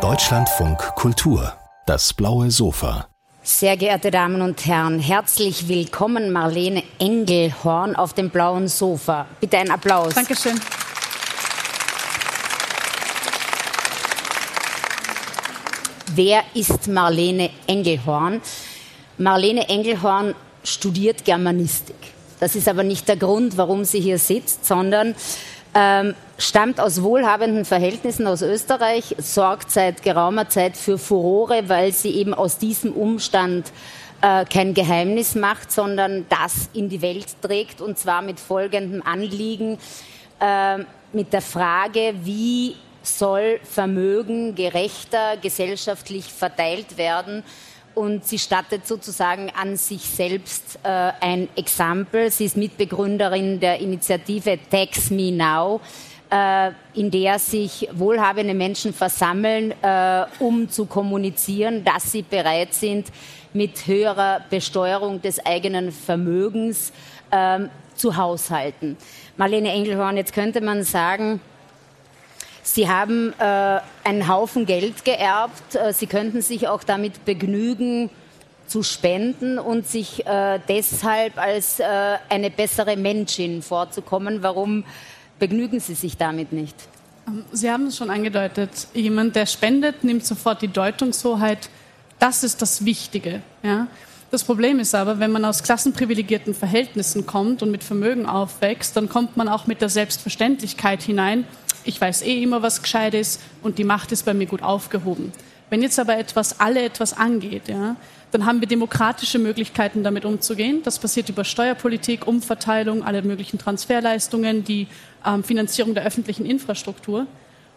Deutschlandfunk Kultur, das blaue Sofa. Sehr geehrte Damen und Herren, herzlich willkommen Marlene Engelhorn auf dem blauen Sofa. Bitte einen Applaus. Dankeschön. Wer ist Marlene Engelhorn? Marlene Engelhorn studiert Germanistik. Das ist aber nicht der Grund, warum sie hier sitzt, sondern ähm, stammt aus wohlhabenden Verhältnissen aus Österreich, sorgt seit geraumer Zeit für Furore, weil sie eben aus diesem Umstand äh, kein Geheimnis macht, sondern das in die Welt trägt und zwar mit folgendem Anliegen, äh, mit der Frage, wie soll Vermögen gerechter gesellschaftlich verteilt werden und sie stattet sozusagen an sich selbst äh, ein Exempel. Sie ist Mitbegründerin der Initiative Tax Me Now, in der sich wohlhabende Menschen versammeln, äh, um zu kommunizieren, dass sie bereit sind, mit höherer Besteuerung des eigenen Vermögens ähm, zu haushalten. Marlene Engelhorn, jetzt könnte man sagen, Sie haben äh, einen Haufen Geld geerbt. Äh, Sie könnten sich auch damit begnügen, zu spenden und sich äh, deshalb als äh, eine bessere Menschin vorzukommen. Warum begnügen Sie sich damit nicht? Ähm, Sie haben es schon angedeutet. Jemand, der spendet, nimmt sofort die Deutungshoheit. Das ist das Wichtige. Ja? Das Problem ist aber, wenn man aus klassenprivilegierten Verhältnissen kommt und mit Vermögen aufwächst, dann kommt man auch mit der Selbstverständlichkeit hinein, ich weiß eh immer, was gescheit ist und die Macht ist bei mir gut aufgehoben. Wenn jetzt aber etwas alle etwas angeht, ja, dann haben wir demokratische Möglichkeiten, damit umzugehen. Das passiert über Steuerpolitik, Umverteilung, alle möglichen Transferleistungen, die ähm, Finanzierung der öffentlichen Infrastruktur.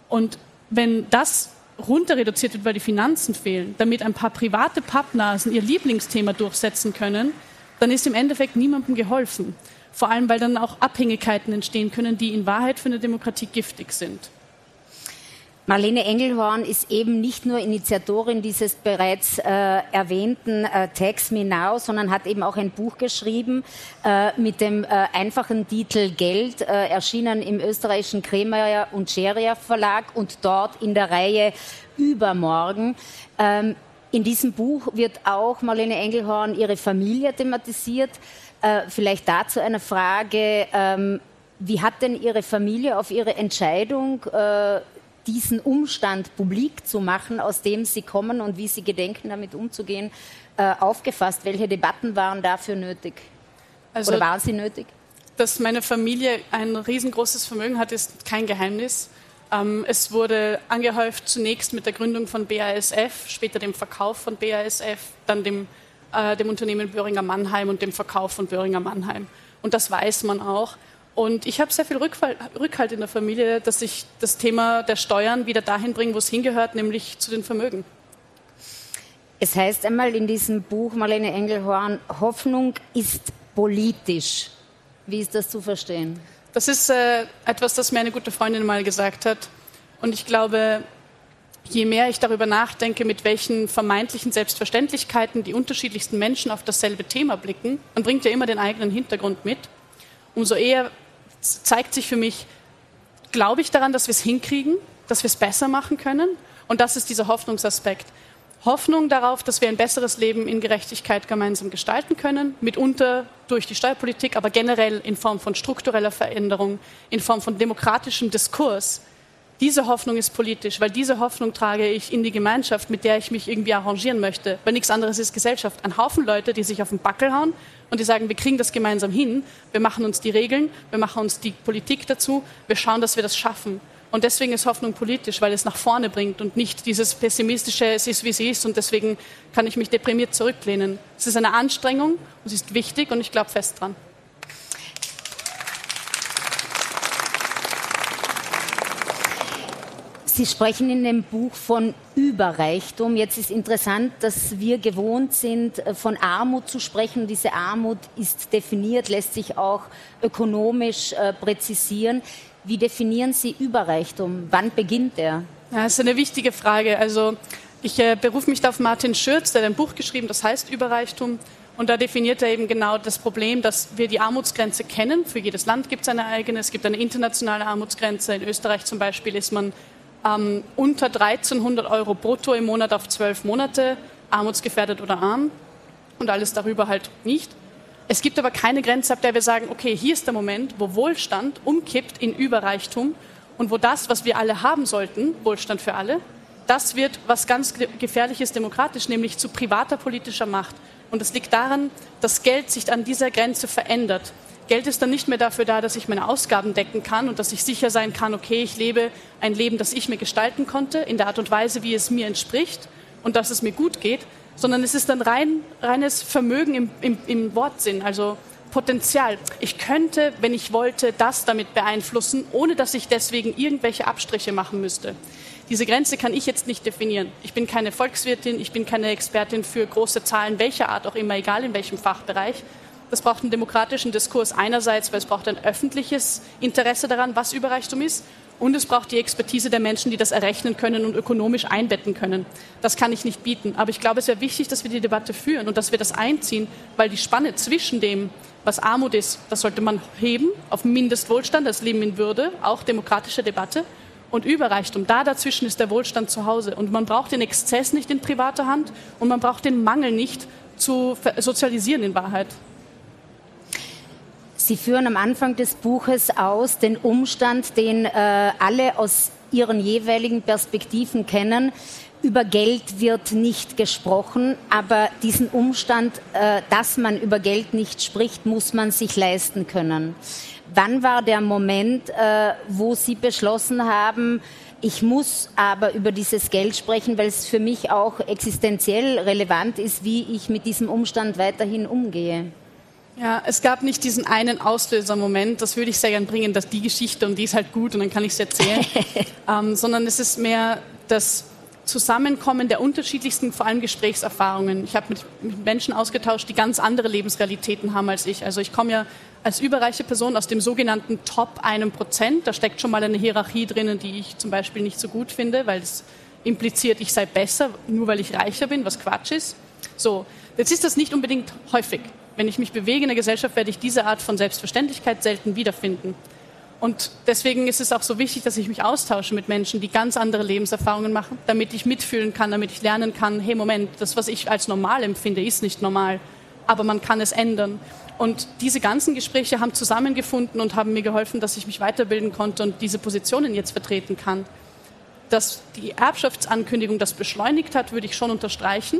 Und wenn das runter reduziert wird, weil die Finanzen fehlen, damit ein paar private Pappnasen ihr Lieblingsthema durchsetzen können, dann ist im Endeffekt niemandem geholfen. Vor allem, weil dann auch Abhängigkeiten entstehen können, die in Wahrheit für eine Demokratie giftig sind. Marlene Engelhorn ist eben nicht nur Initiatorin dieses bereits äh, erwähnten äh, Tax Me Now, sondern hat eben auch ein Buch geschrieben äh, mit dem äh, einfachen Titel Geld, äh, erschienen im österreichischen Kremeyer und Scheria Verlag und dort in der Reihe Übermorgen. Ähm, in diesem Buch wird auch Marlene Engelhorn ihre Familie thematisiert. Äh, vielleicht dazu eine Frage. Ähm, wie hat denn Ihre Familie auf Ihre Entscheidung, äh, diesen Umstand publik zu machen, aus dem Sie kommen und wie Sie gedenken, damit umzugehen, äh, aufgefasst? Welche Debatten waren dafür nötig? Also, Oder waren sie nötig? Dass meine Familie ein riesengroßes Vermögen hat, ist kein Geheimnis. Ähm, es wurde angehäuft zunächst mit der Gründung von BASF, später dem Verkauf von BASF, dann dem äh, dem Unternehmen Böhringer Mannheim und dem Verkauf von Böhringer Mannheim. Und das weiß man auch. Und ich habe sehr viel Rückfall, Rückhalt in der Familie, dass ich das Thema der Steuern wieder dahin bringe, wo es hingehört, nämlich zu den Vermögen. Es heißt einmal in diesem Buch Marlene Engelhorn, Hoffnung ist politisch. Wie ist das zu verstehen? Das ist äh, etwas, das mir eine gute Freundin mal gesagt hat. Und ich glaube, je mehr ich darüber nachdenke, mit welchen vermeintlichen Selbstverständlichkeiten die unterschiedlichsten Menschen auf dasselbe Thema blicken, man bringt ja immer den eigenen Hintergrund mit, umso eher zeigt sich für mich, glaube ich daran, dass wir es hinkriegen, dass wir es besser machen können. Und das ist dieser Hoffnungsaspekt. Hoffnung darauf, dass wir ein besseres Leben in Gerechtigkeit gemeinsam gestalten können, mitunter durch die Steuerpolitik, aber generell in Form von struktureller Veränderung, in Form von demokratischem Diskurs, diese Hoffnung ist politisch, weil diese Hoffnung trage ich in die Gemeinschaft, mit der ich mich irgendwie arrangieren möchte. Weil nichts anderes ist Gesellschaft. Ein Haufen Leute, die sich auf den Backel hauen und die sagen, wir kriegen das gemeinsam hin, wir machen uns die Regeln, wir machen uns die Politik dazu, wir schauen, dass wir das schaffen. Und deswegen ist Hoffnung politisch, weil es nach vorne bringt und nicht dieses pessimistische, es ist wie es ist und deswegen kann ich mich deprimiert zurücklehnen. Es ist eine Anstrengung, es ist wichtig und ich glaube fest dran. Sie sprechen in dem Buch von Überreichtum. Jetzt ist interessant, dass wir gewohnt sind, äh, von Armut zu sprechen. Diese Armut ist definiert, lässt sich auch ökonomisch äh, präzisieren. Wie definieren Sie Überreichtum? Wann beginnt er? Ja, das ist eine wichtige Frage. Also ich äh, berufe mich da auf Martin Schürz, der hat ein Buch geschrieben, das heißt Überreichtum. Und da definiert er eben genau das Problem, dass wir die Armutsgrenze kennen. Für jedes Land gibt es eine eigene. Es gibt eine internationale Armutsgrenze. In Österreich zum Beispiel ist man ähm, unter 1300 Euro brutto im Monat auf zwölf Monate, armutsgefährdet oder arm und alles darüber halt nicht. Es gibt aber keine Grenze, ab der wir sagen, okay, hier ist der Moment, wo Wohlstand umkippt in Überreichtum und wo das, was wir alle haben sollten, Wohlstand für alle, das wird was ganz Gefährliches demokratisch, nämlich zu privater politischer Macht. Und es liegt daran, dass Geld sich an dieser Grenze verändert. Geld ist dann nicht mehr dafür da, dass ich meine Ausgaben decken kann und dass ich sicher sein kann, okay, ich lebe ein Leben, das ich mir gestalten konnte, in der Art und Weise, wie es mir entspricht und dass es mir gut geht, sondern es ist dann rein, reines Vermögen im, im, im Wortsinn, also Potenzial. Ich könnte, wenn ich wollte, das damit beeinflussen, ohne dass ich deswegen irgendwelche Abstriche machen müsste. Diese Grenze kann ich jetzt nicht definieren. Ich bin keine Volkswirtin, ich bin keine Expertin für große Zahlen, welcher Art auch immer, egal in welchem Fachbereich. Das braucht einen demokratischen Diskurs einerseits, weil es braucht ein öffentliches Interesse daran, was Überreichtum ist. Und es braucht die Expertise der Menschen, die das errechnen können und ökonomisch einbetten können. Das kann ich nicht bieten. Aber ich glaube, es wäre wichtig, dass wir die Debatte führen und dass wir das einziehen, weil die Spanne zwischen dem, was Armut ist, das sollte man heben auf Mindestwohlstand, das Leben in Würde, auch demokratische Debatte und Überreichtum. Da dazwischen ist der Wohlstand zu Hause. Und man braucht den Exzess nicht in privater Hand und man braucht den Mangel nicht zu sozialisieren in Wahrheit. Sie führen am Anfang des Buches aus den Umstand, den äh, alle aus ihren jeweiligen Perspektiven kennen. Über Geld wird nicht gesprochen, aber diesen Umstand, äh, dass man über Geld nicht spricht, muss man sich leisten können. Wann war der Moment, äh, wo Sie beschlossen haben, ich muss aber über dieses Geld sprechen, weil es für mich auch existenziell relevant ist, wie ich mit diesem Umstand weiterhin umgehe? Ja, es gab nicht diesen einen Auslösermoment, das würde ich sehr gern bringen, dass die Geschichte und die ist halt gut und dann kann ich es erzählen, ähm, sondern es ist mehr das Zusammenkommen der unterschiedlichsten, vor allem Gesprächserfahrungen. Ich habe mit, mit Menschen ausgetauscht, die ganz andere Lebensrealitäten haben als ich. Also ich komme ja als überreiche Person aus dem sogenannten Top einem Prozent. Da steckt schon mal eine Hierarchie drinnen, die ich zum Beispiel nicht so gut finde, weil es impliziert, ich sei besser, nur weil ich reicher bin, was Quatsch ist. So, jetzt ist das nicht unbedingt häufig. Wenn ich mich bewege in der Gesellschaft, werde ich diese Art von Selbstverständlichkeit selten wiederfinden. Und deswegen ist es auch so wichtig, dass ich mich austausche mit Menschen, die ganz andere Lebenserfahrungen machen, damit ich mitfühlen kann, damit ich lernen kann, hey Moment, das, was ich als normal empfinde, ist nicht normal, aber man kann es ändern. Und diese ganzen Gespräche haben zusammengefunden und haben mir geholfen, dass ich mich weiterbilden konnte und diese Positionen jetzt vertreten kann. Dass die Erbschaftsankündigung das beschleunigt hat, würde ich schon unterstreichen,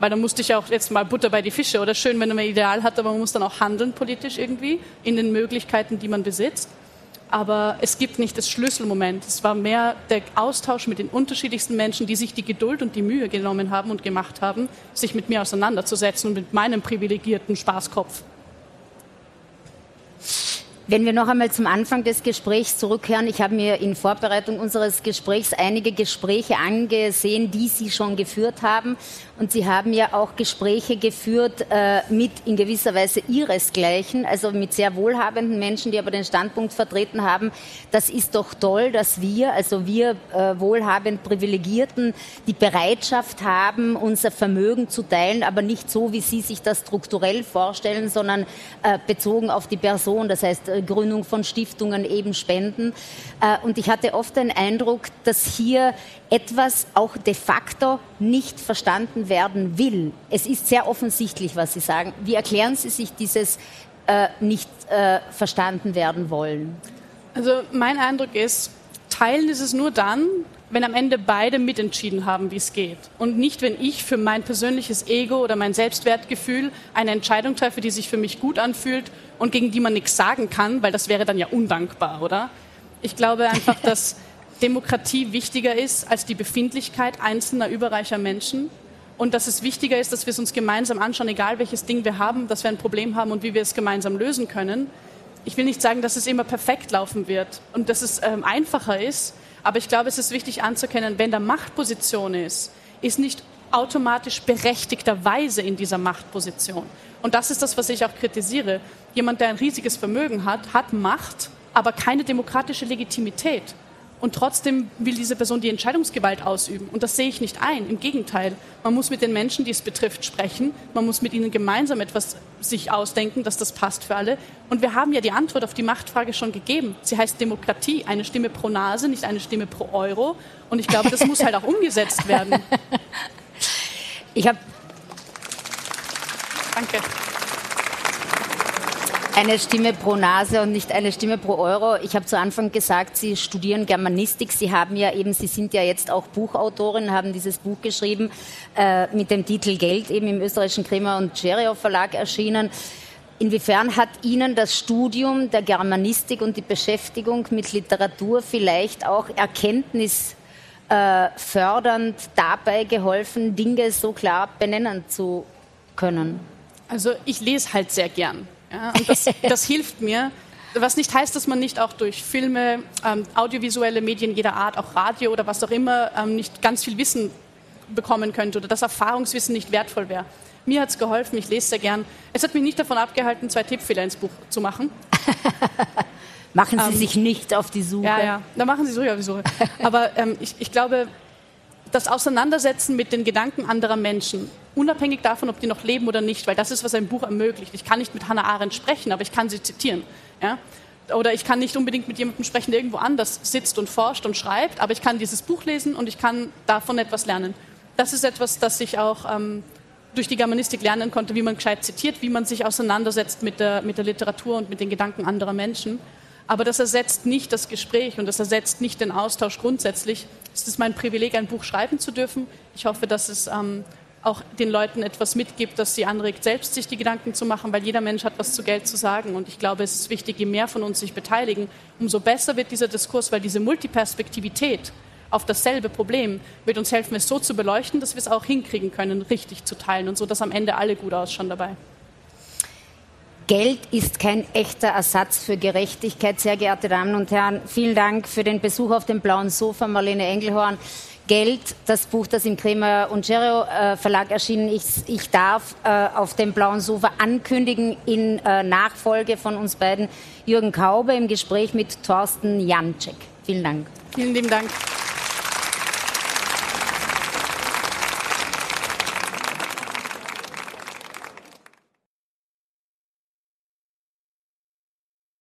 weil da musste ich auch jetzt mal Butter bei die Fische oder schön, wenn man ein Ideal hat, aber man muss dann auch handeln politisch irgendwie in den Möglichkeiten, die man besitzt aber es gibt nicht das Schlüsselmoment. Es war mehr der Austausch mit den unterschiedlichsten Menschen, die sich die Geduld und die Mühe genommen haben und gemacht haben, sich mit mir auseinanderzusetzen und mit meinem privilegierten Spaßkopf. Wenn wir noch einmal zum Anfang des Gesprächs zurückkehren, ich habe mir in Vorbereitung unseres Gesprächs einige Gespräche angesehen, die Sie schon geführt haben. Und Sie haben ja auch Gespräche geführt äh, mit in gewisser Weise Ihresgleichen, also mit sehr wohlhabenden Menschen, die aber den Standpunkt vertreten haben, das ist doch toll, dass wir, also wir äh, wohlhabend Privilegierten, die Bereitschaft haben, unser Vermögen zu teilen, aber nicht so, wie Sie sich das strukturell vorstellen, sondern äh, bezogen auf die Person. Das heißt, Gründung von Stiftungen, eben Spenden. Äh, und ich hatte oft den Eindruck, dass hier etwas auch de facto nicht verstanden werden will. Es ist sehr offensichtlich, was Sie sagen. Wie erklären Sie sich dieses äh, nicht äh, verstanden werden wollen? Also mein Eindruck ist, teilen ist es nur dann, wenn am Ende beide mitentschieden haben, wie es geht. Und nicht, wenn ich für mein persönliches Ego oder mein Selbstwertgefühl eine Entscheidung treffe, die sich für mich gut anfühlt und gegen die man nichts sagen kann, weil das wäre dann ja undankbar, oder? Ich glaube einfach, dass Demokratie wichtiger ist als die Befindlichkeit einzelner überreicher Menschen und dass es wichtiger ist, dass wir es uns gemeinsam anschauen, egal welches Ding wir haben, dass wir ein Problem haben und wie wir es gemeinsam lösen können. Ich will nicht sagen, dass es immer perfekt laufen wird und dass es ähm, einfacher ist, aber ich glaube, es ist wichtig anzuerkennen, wenn da Machtposition ist, ist nicht automatisch berechtigterweise in dieser Machtposition. Und das ist das, was ich auch kritisiere. Jemand, der ein riesiges Vermögen hat, hat Macht, aber keine demokratische Legitimität. Und trotzdem will diese Person die Entscheidungsgewalt ausüben. Und das sehe ich nicht ein. Im Gegenteil. Man muss mit den Menschen, die es betrifft, sprechen. Man muss mit ihnen gemeinsam etwas sich ausdenken, dass das passt für alle. Und wir haben ja die Antwort auf die Machtfrage schon gegeben. Sie heißt Demokratie. Eine Stimme pro Nase, nicht eine Stimme pro Euro. Und ich glaube, das muss halt auch umgesetzt werden. Ich habe. Danke eine Stimme pro Nase und nicht eine Stimme pro Euro. Ich habe zu Anfang gesagt, Sie studieren Germanistik. Sie haben ja eben, Sie sind ja jetzt auch Buchautorin, haben dieses Buch geschrieben äh, mit dem Titel Geld, eben im österreichischen Kremer und Cheriow Verlag erschienen. Inwiefern hat Ihnen das Studium der Germanistik und die Beschäftigung mit Literatur vielleicht auch Erkenntnis äh, fördernd dabei geholfen, Dinge so klar benennen zu können? Also ich lese halt sehr gern. Ja, und das, das hilft mir. Was nicht heißt, dass man nicht auch durch Filme, ähm, audiovisuelle Medien jeder Art, auch Radio oder was auch immer, ähm, nicht ganz viel Wissen bekommen könnte oder dass Erfahrungswissen nicht wertvoll wäre. Mir hat es geholfen, ich lese sehr gern. Es hat mich nicht davon abgehalten, zwei Tippfehler ins Buch zu machen. machen Sie ähm, sich nicht auf die Suche. Ja, ja, da machen Sie sich auf die Suche. Aber ähm, ich, ich glaube, das Auseinandersetzen mit den Gedanken anderer Menschen, unabhängig davon, ob die noch leben oder nicht, weil das ist, was ein Buch ermöglicht. Ich kann nicht mit Hannah Arendt sprechen, aber ich kann sie zitieren. Ja? Oder ich kann nicht unbedingt mit jemandem sprechen, der irgendwo anders sitzt und forscht und schreibt, aber ich kann dieses Buch lesen und ich kann davon etwas lernen. Das ist etwas, das ich auch ähm, durch die Germanistik lernen konnte, wie man gescheit zitiert, wie man sich auseinandersetzt mit der, mit der Literatur und mit den Gedanken anderer Menschen. Aber das ersetzt nicht das Gespräch und das ersetzt nicht den Austausch grundsätzlich. Es ist mein Privileg, ein Buch schreiben zu dürfen. Ich hoffe, dass es ähm, auch den Leuten etwas mitgibt, das sie anregt, selbst sich die Gedanken zu machen, weil jeder Mensch hat was zu Geld zu sagen. Und ich glaube, es ist wichtig, je mehr von uns sich beteiligen, umso besser wird dieser Diskurs, weil diese Multiperspektivität auf dasselbe Problem wird uns helfen, es so zu beleuchten, dass wir es auch hinkriegen können, richtig zu teilen und so, dass am Ende alle gut ausschauen dabei. Geld ist kein echter Ersatz für Gerechtigkeit, sehr geehrte Damen und Herren. Vielen Dank für den Besuch auf dem blauen Sofa, Marlene Engelhorn. Geld, das Buch, das im Kremer und Gerio äh, Verlag erschienen ist. Ich darf äh, auf dem blauen Sofa ankündigen in äh, Nachfolge von uns beiden Jürgen Kaube im Gespräch mit Thorsten Janczek. Vielen Dank. Vielen lieben Dank.